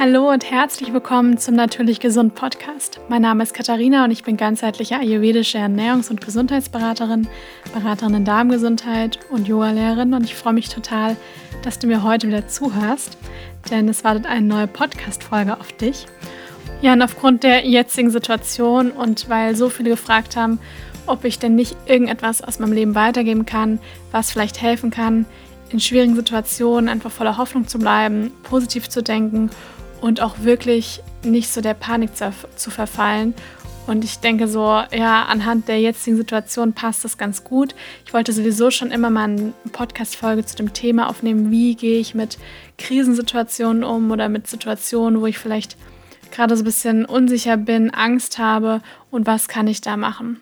Hallo und herzlich willkommen zum Natürlich Gesund Podcast. Mein Name ist Katharina und ich bin ganzheitliche ayurvedische Ernährungs- und Gesundheitsberaterin, Beraterin in Darmgesundheit und Yogalehrerin und ich freue mich total, dass du mir heute wieder zuhörst, denn es wartet eine neue Podcast-Folge auf dich. Ja, und aufgrund der jetzigen Situation und weil so viele gefragt haben, ob ich denn nicht irgendetwas aus meinem Leben weitergeben kann, was vielleicht helfen kann, in schwierigen Situationen einfach voller Hoffnung zu bleiben, positiv zu denken und auch wirklich nicht so der Panik zu, zu verfallen. Und ich denke so, ja, anhand der jetzigen Situation passt das ganz gut. Ich wollte sowieso schon immer mal eine Podcast-Folge zu dem Thema aufnehmen, wie gehe ich mit Krisensituationen um oder mit Situationen, wo ich vielleicht gerade so ein bisschen unsicher bin, Angst habe und was kann ich da machen.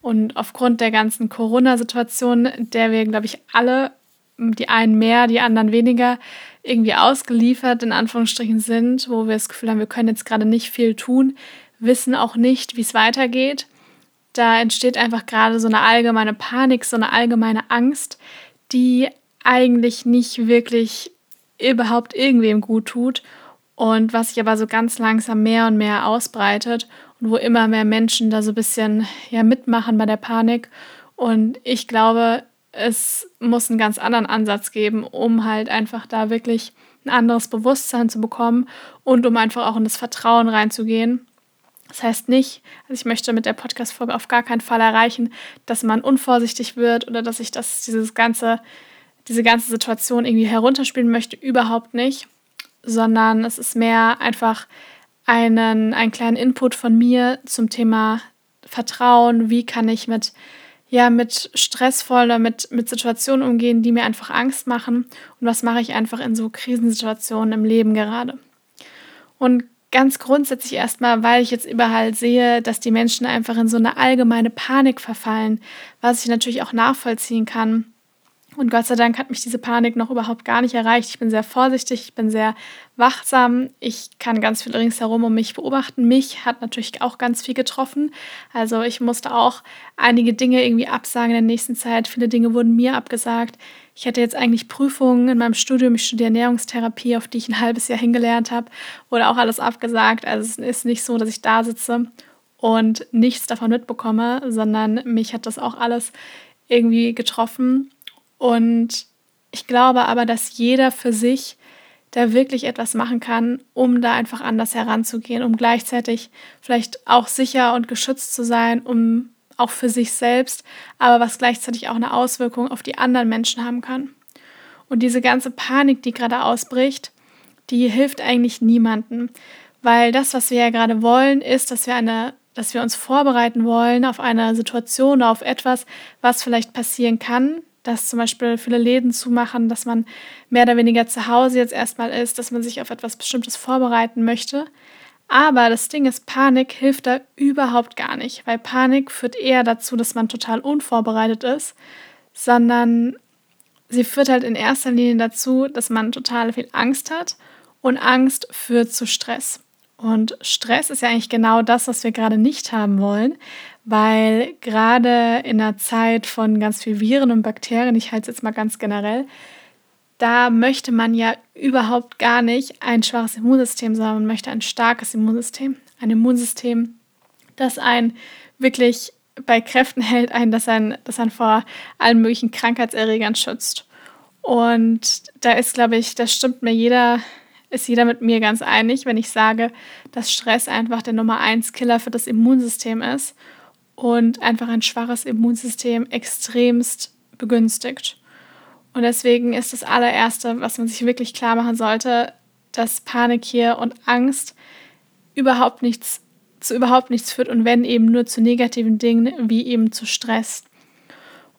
Und aufgrund der ganzen Corona-Situation, der wir, glaube ich, alle, die einen mehr, die anderen weniger, irgendwie ausgeliefert in Anführungsstrichen sind, wo wir das Gefühl haben, wir können jetzt gerade nicht viel tun, wissen auch nicht, wie es weitergeht. Da entsteht einfach gerade so eine allgemeine Panik, so eine allgemeine Angst, die eigentlich nicht wirklich überhaupt irgendwem gut tut und was sich aber so ganz langsam mehr und mehr ausbreitet und wo immer mehr Menschen da so ein bisschen ja, mitmachen bei der Panik. Und ich glaube, es muss einen ganz anderen Ansatz geben, um halt einfach da wirklich ein anderes Bewusstsein zu bekommen und um einfach auch in das Vertrauen reinzugehen. Das heißt nicht, also ich möchte mit der Podcast-Folge auf gar keinen Fall erreichen, dass man unvorsichtig wird oder dass ich das, dieses ganze, diese ganze Situation irgendwie herunterspielen möchte. Überhaupt nicht. Sondern es ist mehr einfach einen, einen kleinen Input von mir zum Thema Vertrauen. Wie kann ich mit ja, mit stressvoller, mit, mit Situationen umgehen, die mir einfach Angst machen und was mache ich einfach in so Krisensituationen im Leben gerade. Und ganz grundsätzlich erstmal, weil ich jetzt überall sehe, dass die Menschen einfach in so eine allgemeine Panik verfallen, was ich natürlich auch nachvollziehen kann und Gott sei Dank hat mich diese Panik noch überhaupt gar nicht erreicht. Ich bin sehr vorsichtig, ich bin sehr wachsam. Ich kann ganz viel ringsherum um mich beobachten. Mich hat natürlich auch ganz viel getroffen. Also ich musste auch einige Dinge irgendwie absagen in der nächsten Zeit. Viele Dinge wurden mir abgesagt. Ich hatte jetzt eigentlich Prüfungen in meinem Studium. Ich studiere Ernährungstherapie, auf die ich ein halbes Jahr hingelernt habe. Wurde auch alles abgesagt. Also es ist nicht so, dass ich da sitze und nichts davon mitbekomme, sondern mich hat das auch alles irgendwie getroffen. Und ich glaube aber, dass jeder für sich da wirklich etwas machen kann, um da einfach anders heranzugehen, um gleichzeitig vielleicht auch sicher und geschützt zu sein, um auch für sich selbst, aber was gleichzeitig auch eine Auswirkung auf die anderen Menschen haben kann. Und diese ganze Panik, die gerade ausbricht, die hilft eigentlich niemandem, weil das, was wir ja gerade wollen, ist, dass wir eine dass wir uns vorbereiten wollen auf eine Situation, auf etwas, was vielleicht passieren kann, dass zum Beispiel viele Läden zumachen, dass man mehr oder weniger zu Hause jetzt erstmal ist, dass man sich auf etwas Bestimmtes vorbereiten möchte. Aber das Ding ist, Panik hilft da überhaupt gar nicht, weil Panik führt eher dazu, dass man total unvorbereitet ist, sondern sie führt halt in erster Linie dazu, dass man total viel Angst hat und Angst führt zu Stress. Und Stress ist ja eigentlich genau das, was wir gerade nicht haben wollen, weil gerade in einer Zeit von ganz viel Viren und Bakterien, ich halte es jetzt mal ganz generell, da möchte man ja überhaupt gar nicht ein schwaches Immunsystem, sondern man möchte ein starkes Immunsystem. Ein Immunsystem, das einen wirklich bei Kräften hält, ein, das einen, das einen vor allen möglichen Krankheitserregern schützt. Und da ist, glaube ich, das stimmt mir jeder, ist jeder mit mir ganz einig, wenn ich sage, dass Stress einfach der Nummer eins Killer für das Immunsystem ist und einfach ein schwaches Immunsystem extremst begünstigt. Und deswegen ist das allererste, was man sich wirklich klar machen sollte, dass Panik hier und Angst überhaupt nichts zu überhaupt nichts führt und wenn eben nur zu negativen Dingen wie eben zu Stress.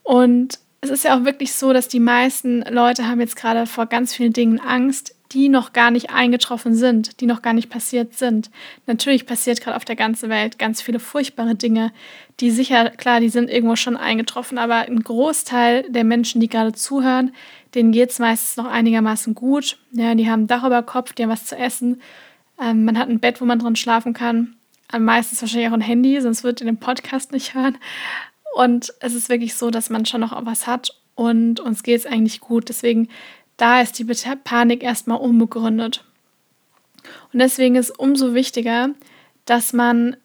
Und es ist ja auch wirklich so, dass die meisten Leute haben jetzt gerade vor ganz vielen Dingen Angst, die noch gar nicht eingetroffen sind, die noch gar nicht passiert sind. Natürlich passiert gerade auf der ganzen Welt ganz viele furchtbare Dinge, die sicher, klar, die sind irgendwo schon eingetroffen, aber ein Großteil der Menschen, die gerade zuhören, denen geht es meistens noch einigermaßen gut. Ja, die haben ein Dach über Kopf, die haben was zu essen, ähm, man hat ein Bett, wo man drin schlafen kann. Am meisten wahrscheinlich auch ein Handy, sonst wird ihr den Podcast nicht hören. Und es ist wirklich so, dass man schon noch was hat und uns geht es eigentlich gut. Deswegen da ist die Panik erstmal unbegründet. Und deswegen ist umso wichtiger, dass man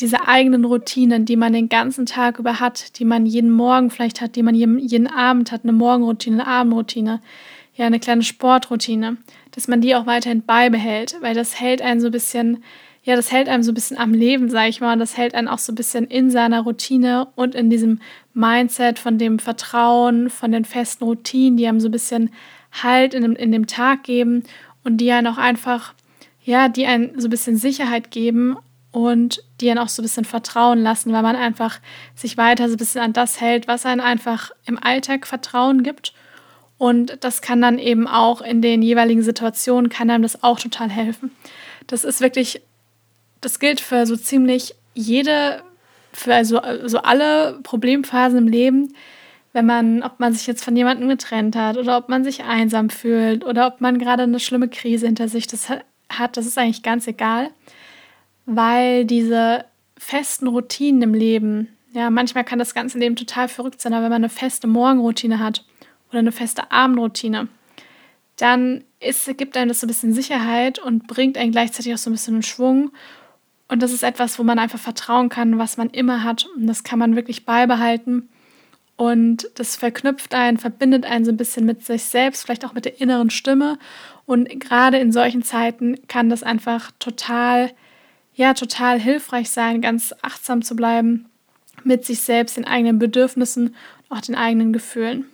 diese eigenen Routinen, die man den ganzen Tag über hat, die man jeden Morgen vielleicht hat, die man jeden, Abend hat, eine Morgenroutine, eine Abendroutine, ja, eine kleine Sportroutine, dass man die auch weiterhin beibehält, weil das hält einen so ein bisschen, ja, das hält einem so ein bisschen am Leben, sag ich mal, und das hält einen auch so ein bisschen in seiner Routine und in diesem Mindset von dem Vertrauen, von den festen Routinen, die einem so ein bisschen Halt in dem, in dem Tag geben und die einen auch einfach, ja, die einen so ein bisschen Sicherheit geben und die einen auch so ein bisschen vertrauen lassen, weil man einfach sich weiter so ein bisschen an das hält, was einen einfach im Alltag Vertrauen gibt. Und das kann dann eben auch in den jeweiligen Situationen, kann einem das auch total helfen. Das ist wirklich, das gilt für so ziemlich jede, für also, also alle Problemphasen im Leben, wenn man, ob man sich jetzt von jemandem getrennt hat oder ob man sich einsam fühlt oder ob man gerade eine schlimme Krise hinter sich das hat, das ist eigentlich ganz egal, weil diese festen Routinen im Leben, ja, manchmal kann das ganze Leben total verrückt sein, aber wenn man eine feste Morgenroutine hat oder eine feste Abendroutine, dann ist, gibt einem das so ein bisschen Sicherheit und bringt einen gleichzeitig auch so ein bisschen in Schwung. Und das ist etwas, wo man einfach vertrauen kann, was man immer hat. Und das kann man wirklich beibehalten. Und das verknüpft einen, verbindet einen so ein bisschen mit sich selbst, vielleicht auch mit der inneren Stimme. Und gerade in solchen Zeiten kann das einfach total, ja, total hilfreich sein, ganz achtsam zu bleiben mit sich selbst, den eigenen Bedürfnissen und auch den eigenen Gefühlen.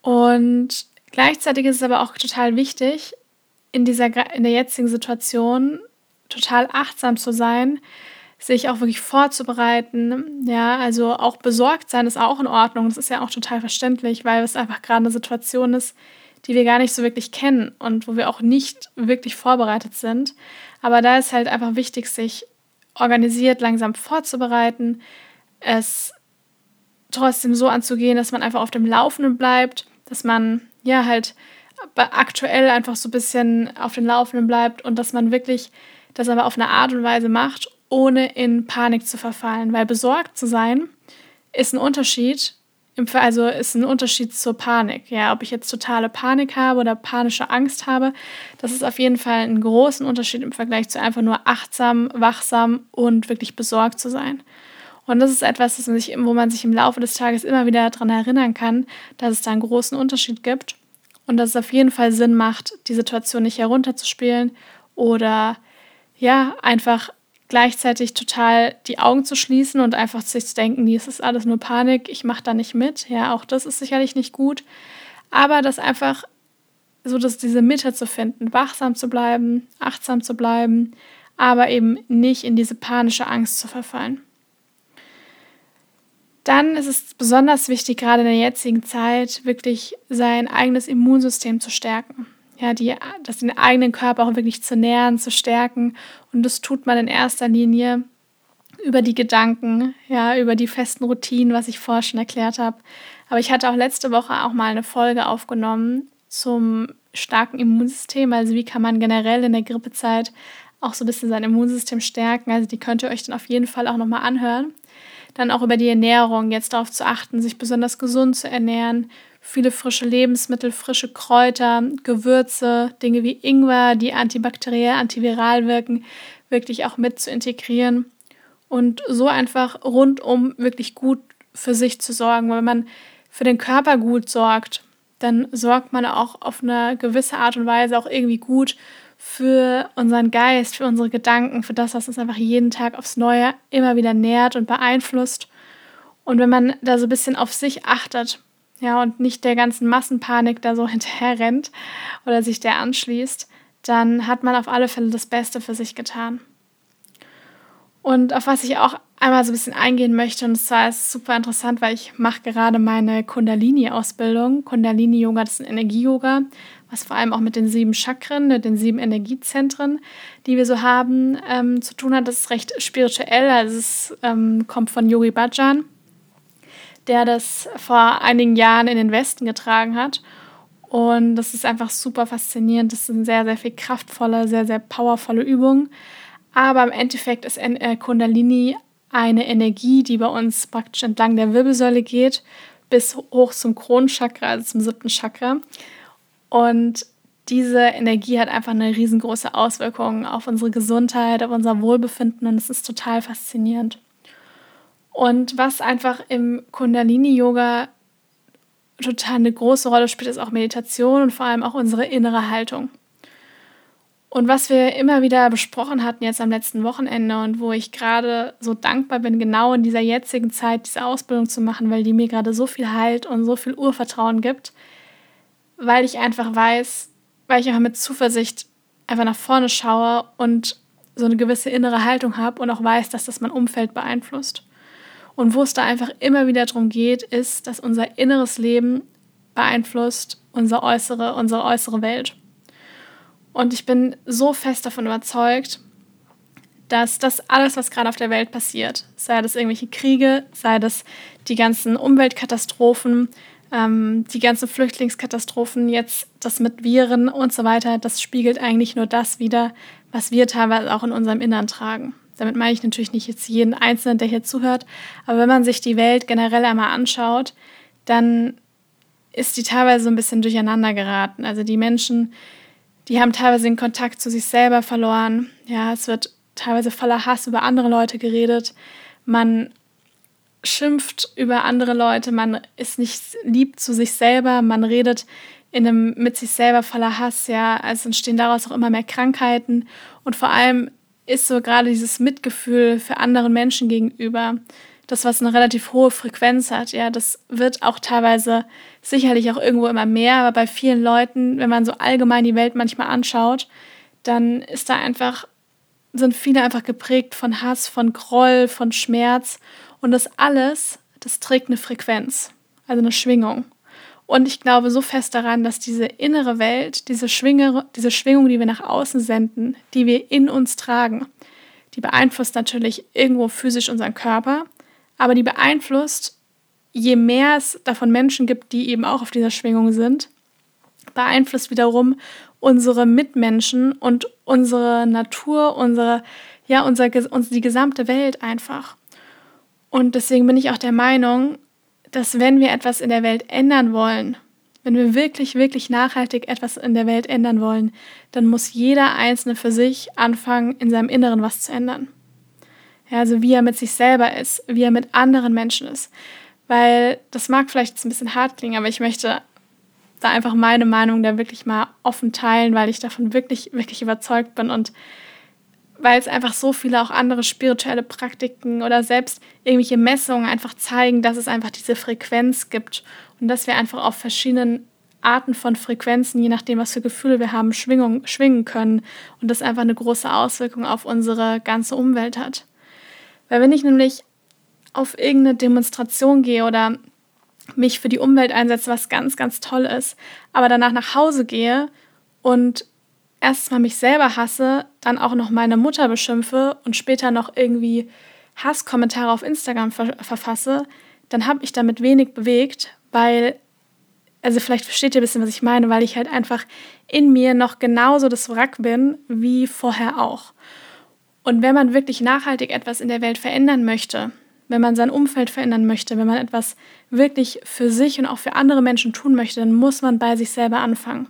Und gleichzeitig ist es aber auch total wichtig, in dieser in der jetzigen Situation total achtsam zu sein, sich auch wirklich vorzubereiten. Ja, also auch besorgt sein ist auch in Ordnung. Das ist ja auch total verständlich, weil es einfach gerade eine Situation ist, die wir gar nicht so wirklich kennen und wo wir auch nicht wirklich vorbereitet sind. Aber da ist halt einfach wichtig, sich organisiert langsam vorzubereiten, es trotzdem so anzugehen, dass man einfach auf dem Laufenden bleibt, dass man ja halt aktuell einfach so ein bisschen auf dem Laufenden bleibt und dass man wirklich das aber auf eine Art und Weise macht, ohne in Panik zu verfallen. Weil besorgt zu sein ist ein Unterschied, also ist ein Unterschied zur Panik. Ja, ob ich jetzt totale Panik habe oder panische Angst habe, das ist auf jeden Fall ein großen Unterschied im Vergleich zu einfach nur achtsam, wachsam und wirklich besorgt zu sein. Und das ist etwas, das man sich, wo man sich im Laufe des Tages immer wieder daran erinnern kann, dass es da einen großen Unterschied gibt und dass es auf jeden Fall Sinn macht, die Situation nicht herunterzuspielen oder ja, einfach gleichzeitig total die Augen zu schließen und einfach sich zu denken, nee, es ist alles nur Panik, ich mache da nicht mit. Ja, auch das ist sicherlich nicht gut. Aber das einfach so, dass diese Mitte zu finden, wachsam zu bleiben, achtsam zu bleiben, aber eben nicht in diese panische Angst zu verfallen. Dann ist es besonders wichtig, gerade in der jetzigen Zeit, wirklich sein eigenes Immunsystem zu stärken ja, die, das den eigenen Körper auch wirklich zu nähren, zu stärken. Und das tut man in erster Linie über die Gedanken, ja, über die festen Routinen, was ich vorher schon erklärt habe. Aber ich hatte auch letzte Woche auch mal eine Folge aufgenommen zum starken Immunsystem. Also wie kann man generell in der Grippezeit auch so ein bisschen sein Immunsystem stärken. Also die könnt ihr euch dann auf jeden Fall auch nochmal anhören. Dann auch über die Ernährung, jetzt darauf zu achten, sich besonders gesund zu ernähren, viele frische Lebensmittel, frische Kräuter, Gewürze, Dinge wie Ingwer, die antibakteriell, antiviral wirken, wirklich auch mit zu integrieren und so einfach rundum wirklich gut für sich zu sorgen. Wenn man für den Körper gut sorgt, dann sorgt man auch auf eine gewisse Art und Weise auch irgendwie gut für unseren Geist, für unsere Gedanken, für das, was uns einfach jeden Tag aufs Neue immer wieder nährt und beeinflusst. Und wenn man da so ein bisschen auf sich achtet, ja, und nicht der ganzen Massenpanik da so hinterher rennt oder sich der anschließt, dann hat man auf alle Fälle das Beste für sich getan. Und auf was ich auch einmal so ein bisschen eingehen möchte, und zwar ist es super interessant, weil ich mache gerade meine Kundalini-Ausbildung. Kundalini-Yoga, das ist ein Energie-Yoga, was vor allem auch mit den sieben Chakren, mit den sieben Energiezentren, die wir so haben, ähm, zu tun hat. Das ist recht spirituell, also es ähm, kommt von Yogi Bhajan der das vor einigen Jahren in den Westen getragen hat. Und das ist einfach super faszinierend. Das sind sehr, sehr viel kraftvolle, sehr, sehr powervolle Übungen. Aber im Endeffekt ist äh, Kundalini eine Energie, die bei uns praktisch entlang der Wirbelsäule geht, bis hoch zum Kronenchakra, also zum siebten Chakra. Und diese Energie hat einfach eine riesengroße Auswirkung auf unsere Gesundheit, auf unser Wohlbefinden und es ist total faszinierend. Und was einfach im Kundalini-Yoga total eine große Rolle spielt, ist auch Meditation und vor allem auch unsere innere Haltung. Und was wir immer wieder besprochen hatten jetzt am letzten Wochenende und wo ich gerade so dankbar bin, genau in dieser jetzigen Zeit diese Ausbildung zu machen, weil die mir gerade so viel Halt und so viel Urvertrauen gibt, weil ich einfach weiß, weil ich einfach mit Zuversicht einfach nach vorne schaue und so eine gewisse innere Haltung habe und auch weiß, dass das mein Umfeld beeinflusst. Und wo es da einfach immer wieder darum geht, ist, dass unser inneres Leben beeinflusst unsere äußere, unsere äußere Welt. Und ich bin so fest davon überzeugt, dass das alles, was gerade auf der Welt passiert, sei das irgendwelche Kriege, sei das die ganzen Umweltkatastrophen, ähm, die ganzen Flüchtlingskatastrophen, jetzt das mit Viren und so weiter, das spiegelt eigentlich nur das wider, was wir teilweise auch in unserem Innern tragen. Damit meine ich natürlich nicht jetzt jeden Einzelnen, der hier zuhört, aber wenn man sich die Welt generell einmal anschaut, dann ist die teilweise so ein bisschen durcheinander geraten. Also die Menschen, die haben teilweise den Kontakt zu sich selber verloren. Ja, es wird teilweise voller Hass über andere Leute geredet. Man schimpft über andere Leute, man ist nicht lieb zu sich selber, man redet in einem mit sich selber voller Hass, ja, also entstehen daraus auch immer mehr Krankheiten und vor allem ist so gerade dieses Mitgefühl für anderen Menschen gegenüber, das, was eine relativ hohe Frequenz hat, ja, das wird auch teilweise sicherlich auch irgendwo immer mehr, aber bei vielen Leuten, wenn man so allgemein die Welt manchmal anschaut, dann ist da einfach, sind viele einfach geprägt von Hass, von Groll, von Schmerz und das alles, das trägt eine Frequenz, also eine Schwingung. Und ich glaube so fest daran, dass diese innere Welt, diese, Schwinge, diese Schwingung, die wir nach außen senden, die wir in uns tragen, die beeinflusst natürlich irgendwo physisch unseren Körper, aber die beeinflusst, je mehr es davon Menschen gibt, die eben auch auf dieser Schwingung sind, beeinflusst wiederum unsere Mitmenschen und unsere Natur, unsere, ja, unser, die gesamte Welt einfach. Und deswegen bin ich auch der Meinung, dass wenn wir etwas in der Welt ändern wollen, wenn wir wirklich, wirklich nachhaltig etwas in der Welt ändern wollen, dann muss jeder Einzelne für sich anfangen, in seinem Inneren was zu ändern. Ja, also wie er mit sich selber ist, wie er mit anderen Menschen ist. Weil das mag vielleicht jetzt ein bisschen hart klingen, aber ich möchte da einfach meine Meinung da wirklich mal offen teilen, weil ich davon wirklich, wirklich überzeugt bin und weil es einfach so viele auch andere spirituelle Praktiken oder selbst irgendwelche Messungen einfach zeigen, dass es einfach diese Frequenz gibt und dass wir einfach auf verschiedenen Arten von Frequenzen, je nachdem, was für Gefühle wir haben, Schwingung, schwingen können und das einfach eine große Auswirkung auf unsere ganze Umwelt hat. Weil wenn ich nämlich auf irgendeine Demonstration gehe oder mich für die Umwelt einsetze, was ganz, ganz toll ist, aber danach nach Hause gehe und erstmal mich selber hasse, dann auch noch meine Mutter beschimpfe und später noch irgendwie Hasskommentare auf Instagram ver verfasse, dann habe ich damit wenig bewegt, weil, also vielleicht versteht ihr ein bisschen, was ich meine, weil ich halt einfach in mir noch genauso das Wrack bin wie vorher auch. Und wenn man wirklich nachhaltig etwas in der Welt verändern möchte, wenn man sein Umfeld verändern möchte, wenn man etwas wirklich für sich und auch für andere Menschen tun möchte, dann muss man bei sich selber anfangen.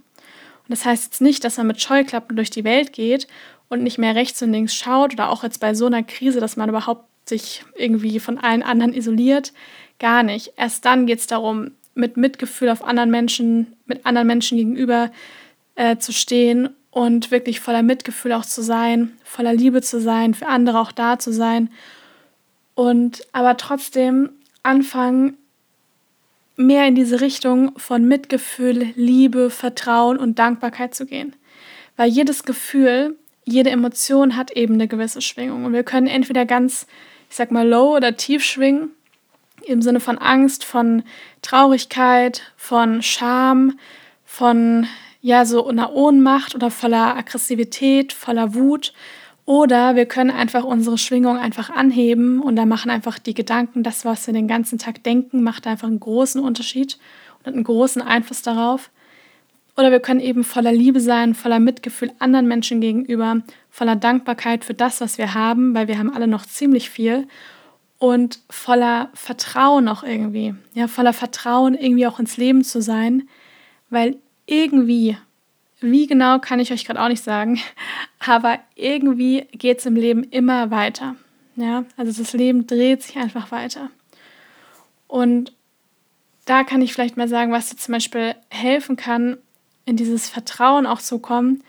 Und das heißt jetzt nicht, dass man mit Scheuklappen durch die Welt geht und nicht mehr rechts und links schaut oder auch jetzt bei so einer Krise, dass man überhaupt sich irgendwie von allen anderen isoliert. Gar nicht. Erst dann geht es darum, mit Mitgefühl auf anderen Menschen, mit anderen Menschen gegenüber äh, zu stehen und wirklich voller Mitgefühl auch zu sein, voller Liebe zu sein, für andere auch da zu sein. Und aber trotzdem anfangen, mehr in diese Richtung von Mitgefühl, Liebe, Vertrauen und Dankbarkeit zu gehen. Weil jedes Gefühl, jede Emotion hat eben eine gewisse Schwingung. Und wir können entweder ganz, ich sag mal, low oder tief schwingen, im Sinne von Angst, von Traurigkeit, von Scham, von ja, so einer Ohnmacht oder voller Aggressivität, voller Wut oder wir können einfach unsere Schwingung einfach anheben und da machen einfach die Gedanken, das, was wir den ganzen Tag denken, macht einfach einen großen Unterschied und einen großen Einfluss darauf. Oder wir können eben voller Liebe sein, voller Mitgefühl anderen Menschen gegenüber, voller Dankbarkeit für das, was wir haben, weil wir haben alle noch ziemlich viel und voller Vertrauen auch irgendwie, ja, voller Vertrauen irgendwie auch ins Leben zu sein, weil irgendwie wie genau kann ich euch gerade auch nicht sagen, aber irgendwie geht es im Leben immer weiter. Ja, also das Leben dreht sich einfach weiter. Und da kann ich vielleicht mal sagen, was dir zum Beispiel helfen kann, in dieses Vertrauen auch zu kommen,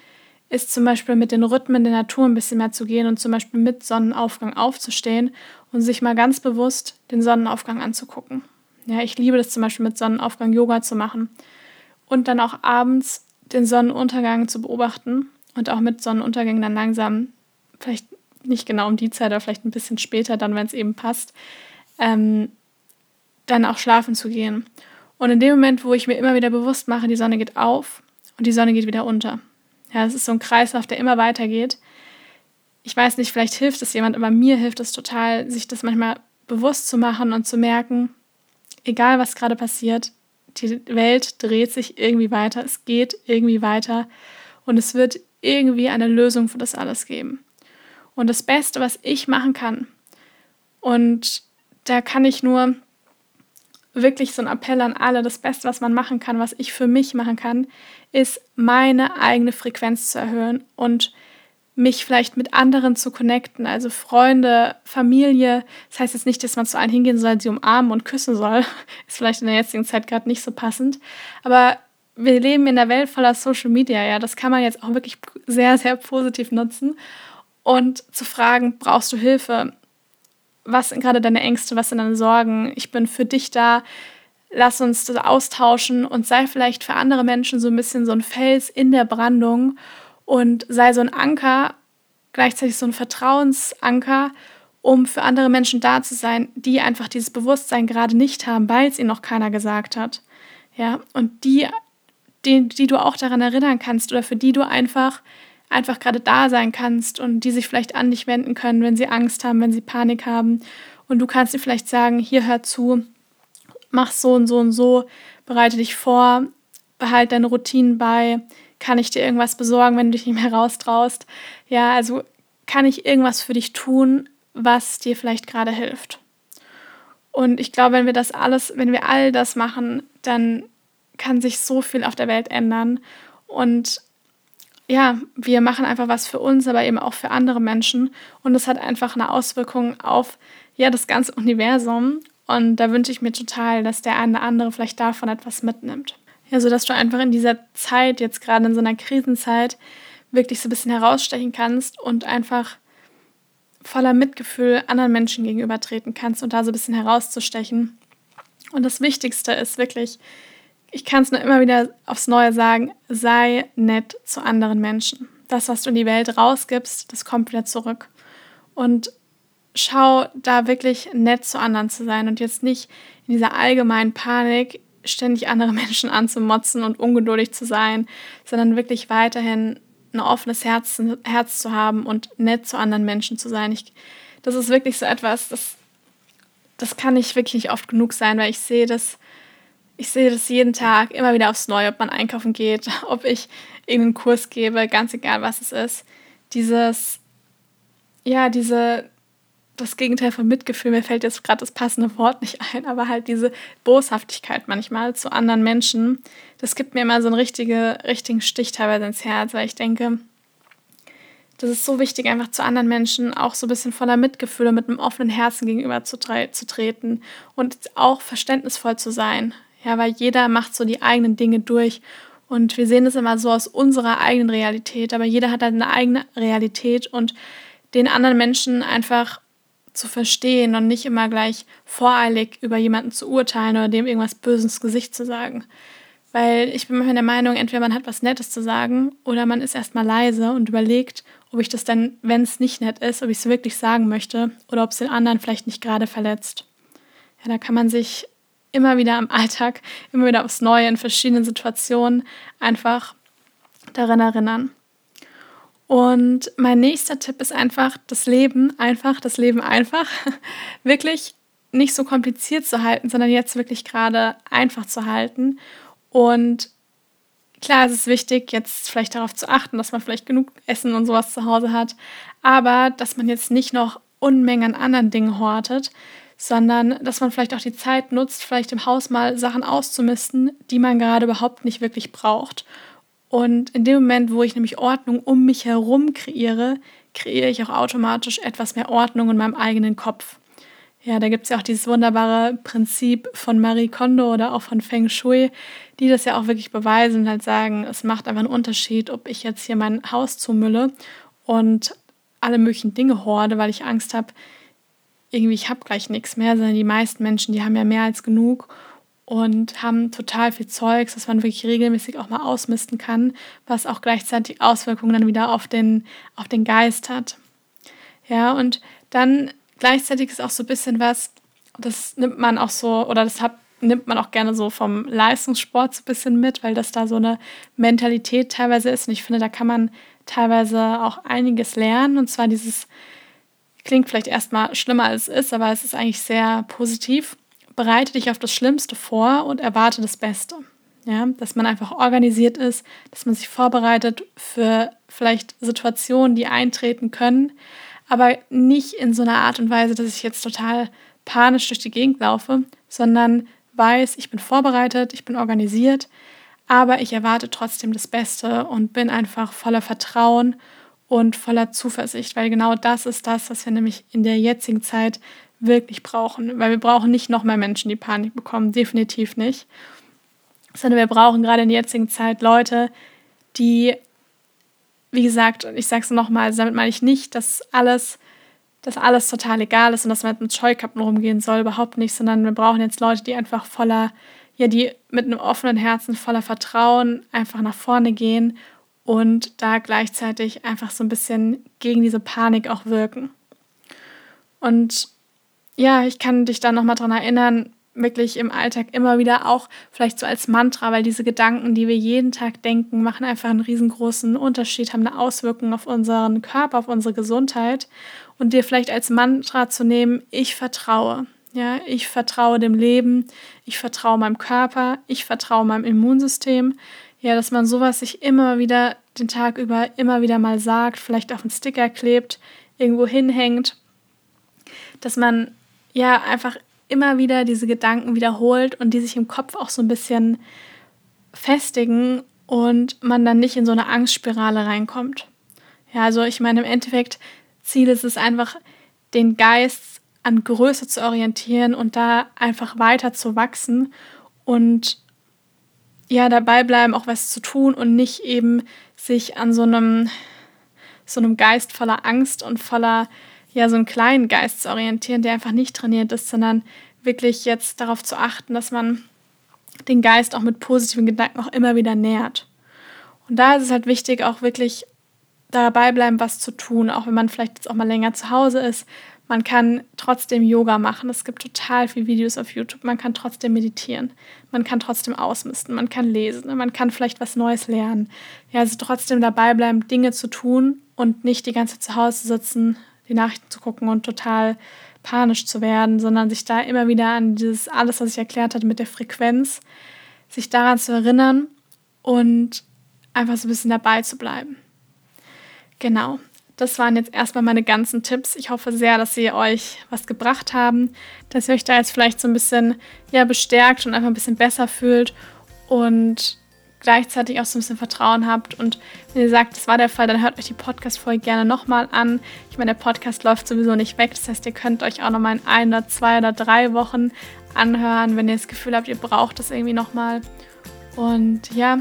ist zum Beispiel mit den Rhythmen der Natur ein bisschen mehr zu gehen und zum Beispiel mit Sonnenaufgang aufzustehen und sich mal ganz bewusst den Sonnenaufgang anzugucken. Ja, ich liebe das zum Beispiel mit Sonnenaufgang Yoga zu machen und dann auch abends den Sonnenuntergang zu beobachten und auch mit Sonnenuntergängen dann langsam, vielleicht nicht genau um die Zeit, aber vielleicht ein bisschen später, dann, wenn es eben passt, ähm, dann auch schlafen zu gehen. Und in dem Moment, wo ich mir immer wieder bewusst mache, die Sonne geht auf und die Sonne geht wieder unter. Ja, es ist so ein Kreislauf, der immer weitergeht. Ich weiß nicht, vielleicht hilft es jemand, aber mir hilft es total, sich das manchmal bewusst zu machen und zu merken, egal was gerade passiert, die Welt dreht sich irgendwie weiter, es geht irgendwie weiter und es wird irgendwie eine Lösung für das alles geben. Und das Beste, was ich machen kann, und da kann ich nur wirklich so ein Appell an alle, das Beste, was man machen kann, was ich für mich machen kann, ist meine eigene Frequenz zu erhöhen und mich vielleicht mit anderen zu connecten, also Freunde, Familie. Das heißt jetzt nicht, dass man zu allen hingehen soll, sie umarmen und küssen soll. Ist vielleicht in der jetzigen Zeit gerade nicht so passend. Aber wir leben in einer Welt voller Social Media, ja. Das kann man jetzt auch wirklich sehr, sehr positiv nutzen. Und zu fragen, brauchst du Hilfe? Was sind gerade deine Ängste? Was sind deine Sorgen? Ich bin für dich da. Lass uns das austauschen und sei vielleicht für andere Menschen so ein bisschen so ein Fels in der Brandung und sei so ein Anker, gleichzeitig so ein Vertrauensanker, um für andere Menschen da zu sein, die einfach dieses Bewusstsein gerade nicht haben, weil es ihnen noch keiner gesagt hat. Ja, und die, die, die du auch daran erinnern kannst oder für die du einfach einfach gerade da sein kannst und die sich vielleicht an dich wenden können, wenn sie Angst haben, wenn sie Panik haben. Und du kannst dir vielleicht sagen, hier hör zu, mach so und so und so, bereite dich vor, behalte deine Routinen bei, kann ich dir irgendwas besorgen, wenn du dich nicht mehr raustraust? Ja, also kann ich irgendwas für dich tun, was dir vielleicht gerade hilft? Und ich glaube, wenn wir das alles, wenn wir all das machen, dann kann sich so viel auf der Welt ändern. Und ja, wir machen einfach was für uns, aber eben auch für andere Menschen. Und das hat einfach eine Auswirkung auf ja, das ganze Universum. Und da wünsche ich mir total, dass der eine oder andere vielleicht davon etwas mitnimmt. Ja, so dass du einfach in dieser Zeit, jetzt gerade in so einer Krisenzeit, wirklich so ein bisschen herausstechen kannst und einfach voller Mitgefühl anderen Menschen gegenüber treten kannst und da so ein bisschen herauszustechen. Und das Wichtigste ist wirklich, ich kann es nur immer wieder aufs Neue sagen, sei nett zu anderen Menschen. Das, was du in die Welt rausgibst, das kommt wieder zurück. Und schau da wirklich nett zu anderen zu sein und jetzt nicht in dieser allgemeinen Panik ständig andere Menschen anzumotzen und ungeduldig zu sein, sondern wirklich weiterhin ein offenes Herz, Herz zu haben und nett zu anderen Menschen zu sein. Ich, das ist wirklich so etwas, das, das kann nicht wirklich nicht oft genug sein, weil ich sehe das, ich sehe das jeden Tag immer wieder aufs Neue, ob man einkaufen geht, ob ich irgendeinen Kurs gebe, ganz egal was es ist. Dieses, ja, diese, das Gegenteil von Mitgefühl, mir fällt jetzt gerade das passende Wort nicht ein, aber halt diese Boshaftigkeit manchmal zu anderen Menschen, das gibt mir immer so einen richtige, richtigen Stich teilweise ins Herz, weil ich denke, das ist so wichtig, einfach zu anderen Menschen auch so ein bisschen voller Mitgefühl und mit einem offenen Herzen gegenüber zu, zu treten und auch verständnisvoll zu sein. Ja, weil jeder macht so die eigenen Dinge durch und wir sehen es immer so aus unserer eigenen Realität, aber jeder hat halt eine eigene Realität und den anderen Menschen einfach zu verstehen und nicht immer gleich voreilig über jemanden zu urteilen oder dem irgendwas Böses ins Gesicht zu sagen. Weil ich bin manchmal der Meinung, entweder man hat was Nettes zu sagen oder man ist erstmal leise und überlegt, ob ich das dann, wenn es nicht nett ist, ob ich es wirklich sagen möchte oder ob es den anderen vielleicht nicht gerade verletzt. Ja, da kann man sich immer wieder im Alltag, immer wieder aufs Neue in verschiedenen Situationen einfach daran erinnern. Und mein nächster Tipp ist einfach, das Leben einfach, das Leben einfach, wirklich nicht so kompliziert zu halten, sondern jetzt wirklich gerade einfach zu halten. Und klar, es ist wichtig, jetzt vielleicht darauf zu achten, dass man vielleicht genug Essen und sowas zu Hause hat, aber dass man jetzt nicht noch Unmengen an anderen Dingen hortet, sondern dass man vielleicht auch die Zeit nutzt, vielleicht im Haus mal Sachen auszumisten, die man gerade überhaupt nicht wirklich braucht Und in dem Moment, wo ich nämlich Ordnung um mich herum kreiere, kreiere ich auch automatisch etwas mehr Ordnung in meinem eigenen Kopf. Ja, da gibt es ja auch dieses wunderbare Prinzip von Marie Kondo oder auch von Feng Shui, die das ja auch wirklich beweisen und halt sagen, es macht einfach einen Unterschied, ob ich jetzt hier mein Haus zumülle und alle möglichen Dinge horde, weil ich Angst habe, irgendwie ich habe gleich nichts mehr, sondern die meisten Menschen, die haben ja mehr als genug und haben total viel Zeugs, dass man wirklich regelmäßig auch mal ausmisten kann, was auch gleichzeitig Auswirkungen dann wieder auf den, auf den Geist hat. Ja, und dann gleichzeitig ist auch so ein bisschen was, das nimmt man auch so, oder das hat, nimmt man auch gerne so vom Leistungssport so ein bisschen mit, weil das da so eine Mentalität teilweise ist. Und ich finde, da kann man teilweise auch einiges lernen. Und zwar dieses, klingt vielleicht erstmal schlimmer als es ist, aber es ist eigentlich sehr positiv bereite dich auf das Schlimmste vor und erwarte das Beste. Ja, dass man einfach organisiert ist, dass man sich vorbereitet für vielleicht Situationen, die eintreten können, aber nicht in so einer Art und Weise, dass ich jetzt total panisch durch die Gegend laufe, sondern weiß, ich bin vorbereitet, ich bin organisiert, aber ich erwarte trotzdem das Beste und bin einfach voller Vertrauen und voller Zuversicht, weil genau das ist das, was wir nämlich in der jetzigen Zeit wirklich brauchen. Weil wir brauchen nicht noch mehr Menschen, die Panik bekommen, definitiv nicht. Sondern wir brauchen gerade in der jetzigen Zeit Leute, die, wie gesagt, und ich sage es nochmal, damit meine ich nicht, dass alles, dass alles total egal ist und dass man mit Scheukappen rumgehen soll, überhaupt nicht, sondern wir brauchen jetzt Leute, die einfach voller, ja, die mit einem offenen Herzen, voller Vertrauen einfach nach vorne gehen und da gleichzeitig einfach so ein bisschen gegen diese Panik auch wirken. Und ja, ich kann dich da nochmal dran erinnern, wirklich im Alltag immer wieder auch vielleicht so als Mantra, weil diese Gedanken, die wir jeden Tag denken, machen einfach einen riesengroßen Unterschied, haben eine Auswirkung auf unseren Körper, auf unsere Gesundheit und dir vielleicht als Mantra zu nehmen, ich vertraue. Ja, ich vertraue dem Leben, ich vertraue meinem Körper, ich vertraue meinem Immunsystem. Ja, dass man sowas sich immer wieder den Tag über immer wieder mal sagt, vielleicht auf einen Sticker klebt, irgendwo hinhängt, dass man ja einfach immer wieder diese Gedanken wiederholt und die sich im Kopf auch so ein bisschen festigen und man dann nicht in so eine Angstspirale reinkommt. Ja, also ich meine, im Endeffekt, Ziel ist es einfach, den Geist an Größe zu orientieren und da einfach weiter zu wachsen und ja, dabei bleiben, auch was zu tun und nicht eben sich an so einem, so einem Geist voller Angst und voller ja so einen kleinen Geist zu orientieren, der einfach nicht trainiert ist, sondern wirklich jetzt darauf zu achten, dass man den Geist auch mit positiven Gedanken auch immer wieder nährt. Und da ist es halt wichtig, auch wirklich dabei bleiben, was zu tun, auch wenn man vielleicht jetzt auch mal länger zu Hause ist. Man kann trotzdem Yoga machen. Es gibt total viele Videos auf YouTube. Man kann trotzdem meditieren. Man kann trotzdem ausmisten. Man kann lesen. Man kann vielleicht was Neues lernen. Ja, also trotzdem dabei bleiben, Dinge zu tun und nicht die ganze Zeit zu Hause sitzen, die Nachrichten zu gucken und total panisch zu werden, sondern sich da immer wieder an dieses alles, was ich erklärt hatte mit der Frequenz, sich daran zu erinnern und einfach so ein bisschen dabei zu bleiben. Genau. Das waren jetzt erstmal meine ganzen Tipps. Ich hoffe sehr, dass sie euch was gebracht haben, dass ihr euch da jetzt vielleicht so ein bisschen ja, bestärkt und einfach ein bisschen besser fühlt und gleichzeitig auch so ein bisschen Vertrauen habt. Und wenn ihr sagt, das war der Fall, dann hört euch die Podcast-Folge gerne nochmal an. Ich meine, der Podcast läuft sowieso nicht weg. Das heißt, ihr könnt euch auch nochmal in ein oder zwei oder drei Wochen anhören, wenn ihr das Gefühl habt, ihr braucht das irgendwie nochmal. Und ja,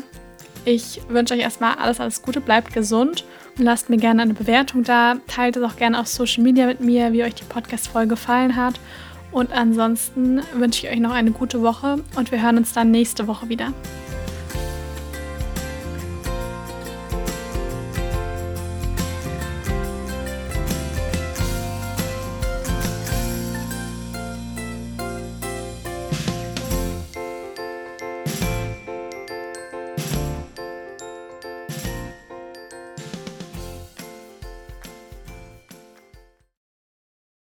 ich wünsche euch erstmal alles, alles Gute, bleibt gesund und lasst mir gerne eine Bewertung da. Teilt es auch gerne auf Social Media mit mir, wie euch die Podcast-Folge gefallen hat. Und ansonsten wünsche ich euch noch eine gute Woche und wir hören uns dann nächste Woche wieder.